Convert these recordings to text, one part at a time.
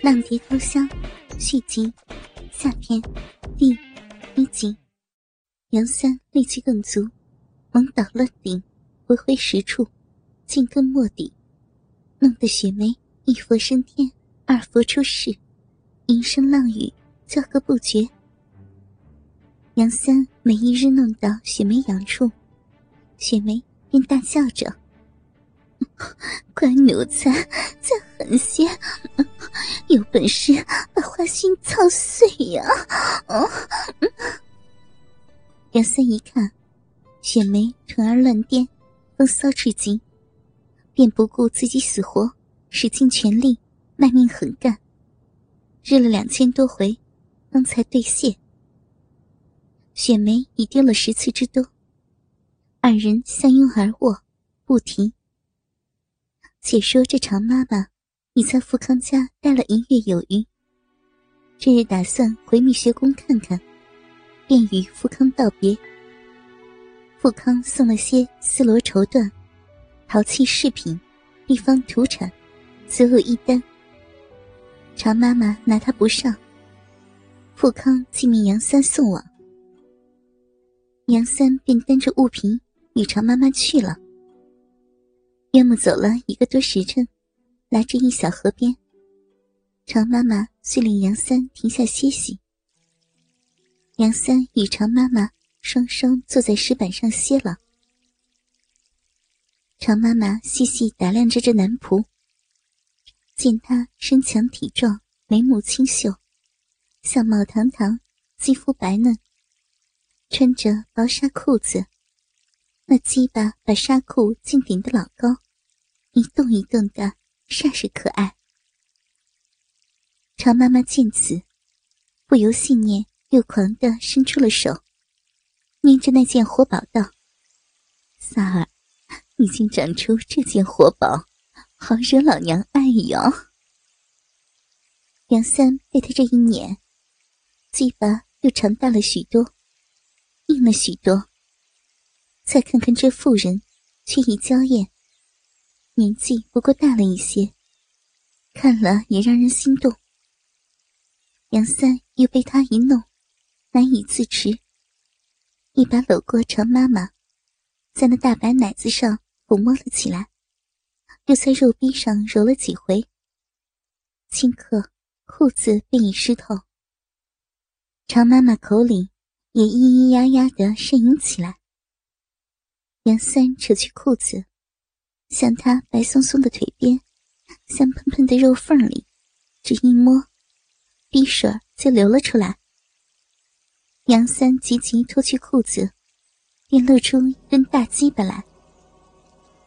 浪蝶偷香续集下篇第一集。杨三力气更足，猛倒乱顶，回回十处，尽根末底，弄得雪梅一佛升天，二佛出世，银声浪语，叫个不绝。杨三每一日弄到雪梅痒处，雪梅便大笑着。乖奴才，再狠些！有本事把花心操碎呀！杨三一看，雪梅臀儿乱颠，风骚至极，便不顾自己死活，使尽全力，卖命狠干。日了两千多回，方才兑现。雪梅已丢了十次之多，二人相拥而卧，不停。且说这常妈妈已在富康家待了一月有余，这日打算回蜜学宫看看，便与富康道别。富康送了些丝罗绸缎、陶器饰品、地方土产，所有一单。常妈妈拿他不上，富康竟命杨三送往，杨三便担着物品与常妈妈去了。约莫走了一个多时辰，来至一小河边。常妈妈遂令杨三停下歇息。杨三与常妈妈双双坐在石板上歇了。常妈妈细细打量着这男仆，见他身强体壮，眉目清秀，相貌堂堂，肌肤白嫩，穿着薄纱裤子。那鸡巴把纱裤竟顶得老高，一动一动的，煞是可爱。常妈妈见此，不由信念又狂的伸出了手，捏着那件活宝道：“三儿，已经长出这件活宝，好惹老娘爱哟。”杨三被他这一撵，鸡巴又长大了许多，硬了许多。再看看这妇人，却已娇艳，年纪不过大了一些，看了也让人心动。杨三又被他一弄，难以自持，一把搂过常妈妈，在那大白奶子上抚摸了起来，又在肉壁上揉了几回。顷刻，裤子便已湿透，常妈妈口里也咿咿呀呀的呻吟起来。杨三扯去裤子，向他白松松的腿边、香喷喷的肉缝里，只一摸，滴水就流了出来。杨三急急脱去裤子，便露出一根大鸡巴来，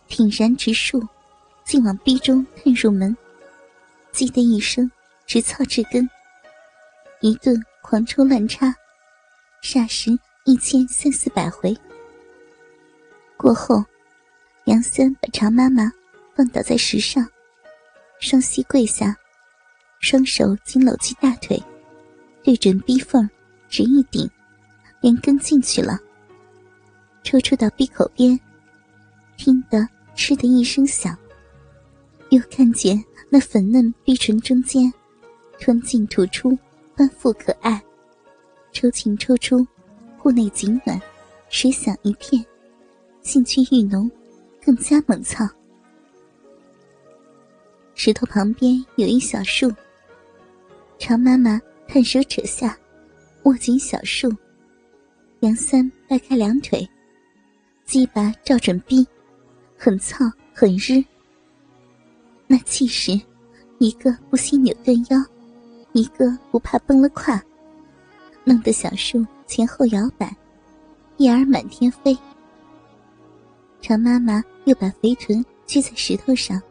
挺然直竖，竟往逼中探入门。叽的一声，直操至根，一顿狂抽乱插，霎时一千三四百回。过后，杨三把常妈妈放倒在石上，双膝跪下，双手紧搂起大腿，对准逼缝，直一顶，连根进去了。抽出到闭口边，听得“嗤”的一声响，又看见那粉嫩逼唇中间，吞进吐出，丰富可爱，抽进抽出，户内紧暖，水响一片。兴趣愈浓，更加猛操。石头旁边有一小树，常妈妈探手扯下，握紧小树。杨三掰开两腿，鸡巴照准逼，很操很日。那气势，一个不惜扭断腰，一个不怕崩了胯，弄得小树前后摇摆，叶儿满天飞。常妈妈又把肥臀撅在石头上，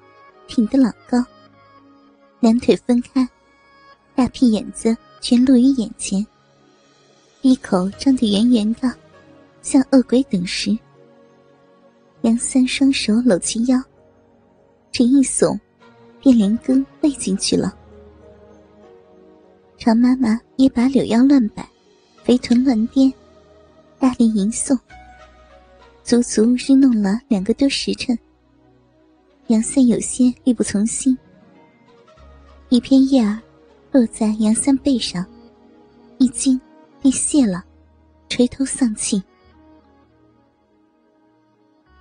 挺得老高。两腿分开，大屁眼子全露于眼前，闭口张得圆圆的，像恶鬼等时。杨三双手搂起腰，这一耸，便连根喂进去了。常妈妈也把柳腰乱摆，肥臀乱颠，大力吟诵。足足日弄了两个多时辰，杨三有些力不从心。一片叶儿落在杨三背上，一惊便谢了，垂头丧气。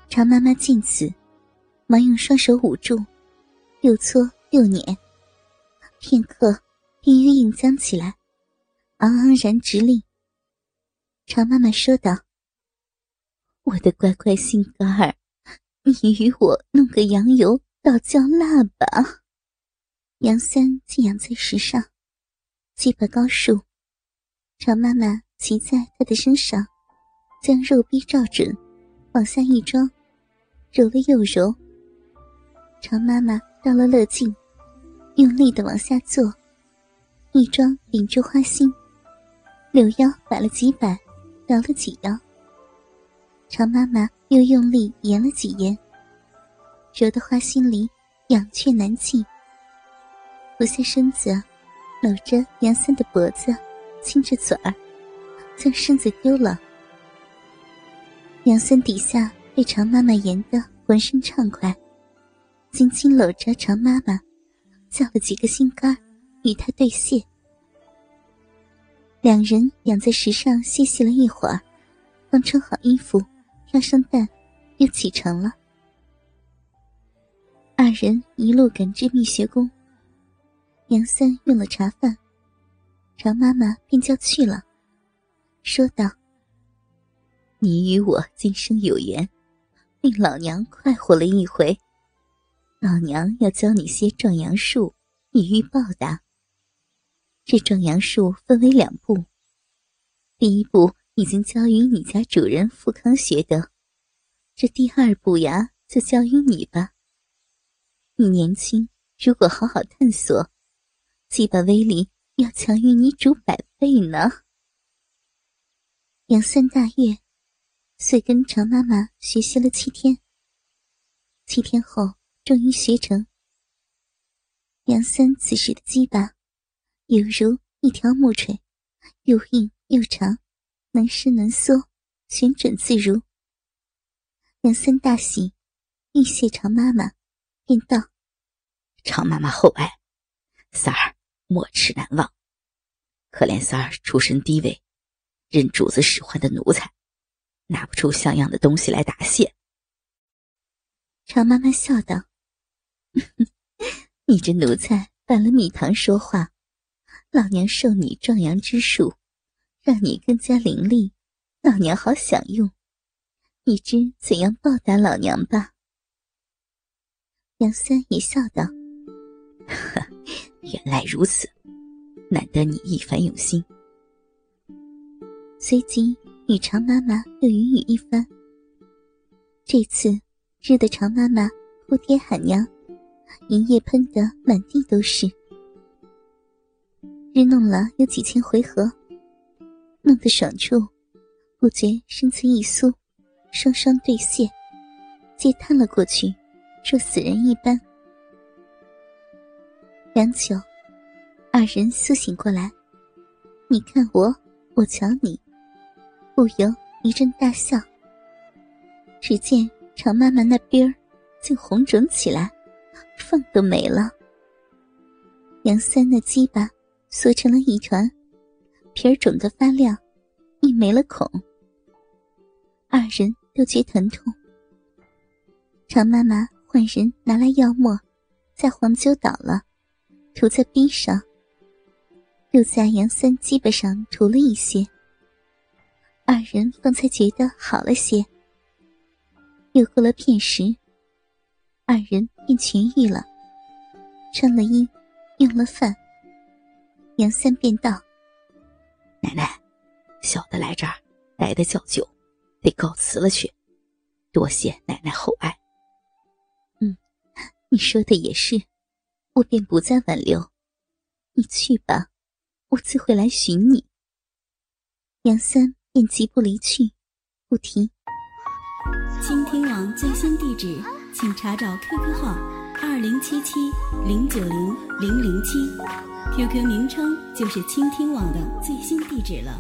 常妈妈见此，忙用双手捂住，又搓又捻，片刻便又硬僵起来，昂昂然直立。常妈妈说道：“我的乖乖心肝儿，你与我弄个羊油倒浇蜡吧。”杨三竟仰在石上，鸡巴高竖，常妈妈骑在他的身上，将肉臂照准，往下一装，揉了又揉。常妈妈到了乐境，用力的往下坐，一装顶住花心，柳腰摆了几摆。摇了几摇，常妈妈又用力延了几延，揉得花心里痒却难禁。俯下身子，搂着杨三的脖子，亲着嘴儿，将身子丢了。杨三底下被常妈妈延得浑身畅快，紧紧搂着常妈妈，叫了几个心肝与他对谢。两人仰在石上歇息了一会儿，刚穿好衣服，要上蛋，又启程了。二人一路赶至蜜穴宫，杨三用了茶饭，常妈妈便叫去了，说道：“你与我今生有缘，令老娘快活了一回，老娘要教你些壮阳术，以予报答。”这壮阳术分为两步，第一步已经交于你家主人富康学得，这第二步呀，就交于你吧。你年轻，如果好好探索，鸡巴威力要强于你主百倍呢。杨三大悦，遂跟常妈妈学习了七天。七天后，终于学成。杨三此时的鸡巴。犹如一条木锤，又硬又长，能伸能缩，旋转自如。杨三大喜，欲谢常妈妈，便道：“常妈妈厚爱，三儿没齿难忘。可怜三儿出身低微，任主子使唤的奴才，拿不出像样的东西来答谢。”常妈妈笑道：“ 你这奴才拌了蜜糖说话。”老娘授你壮阳之术，让你更加灵力，老娘好享用。你知怎样报答老娘吧？杨三也笑道：“呵原来如此，难得你一番用心。”随即与常妈妈又云雨一番。这次日得常妈妈哭爹喊娘，银液喷得满地都是。日弄了有几千回合，的爽处，不觉身子一酥，双双对谢，皆瘫了过去，若死人一般。良久，二人苏醒过来，你看我，我瞧你，不由一阵大笑。只见常妈妈那边儿竟红肿起来，缝都没了。杨三那鸡巴。缩成了一团，皮儿肿得发亮，亦没了孔。二人都觉疼痛。常妈妈唤人拿来药末，在黄酒倒了，涂在冰上，又在杨三鸡巴上涂了一些。二人方才觉得好了些。又过了片时，二人便痊愈了，穿了衣，用了饭。杨三便道：“奶奶，小的来这儿待的较久，得告辞了去。多谢奶奶厚爱。”嗯，你说的也是，我便不再挽留。你去吧，我自会来寻你。杨三便急步离去，不提。倾听网最新地址，请查找 QQ 号二零七七零九零零零七。QQ 名称就是倾听网的最新地址了。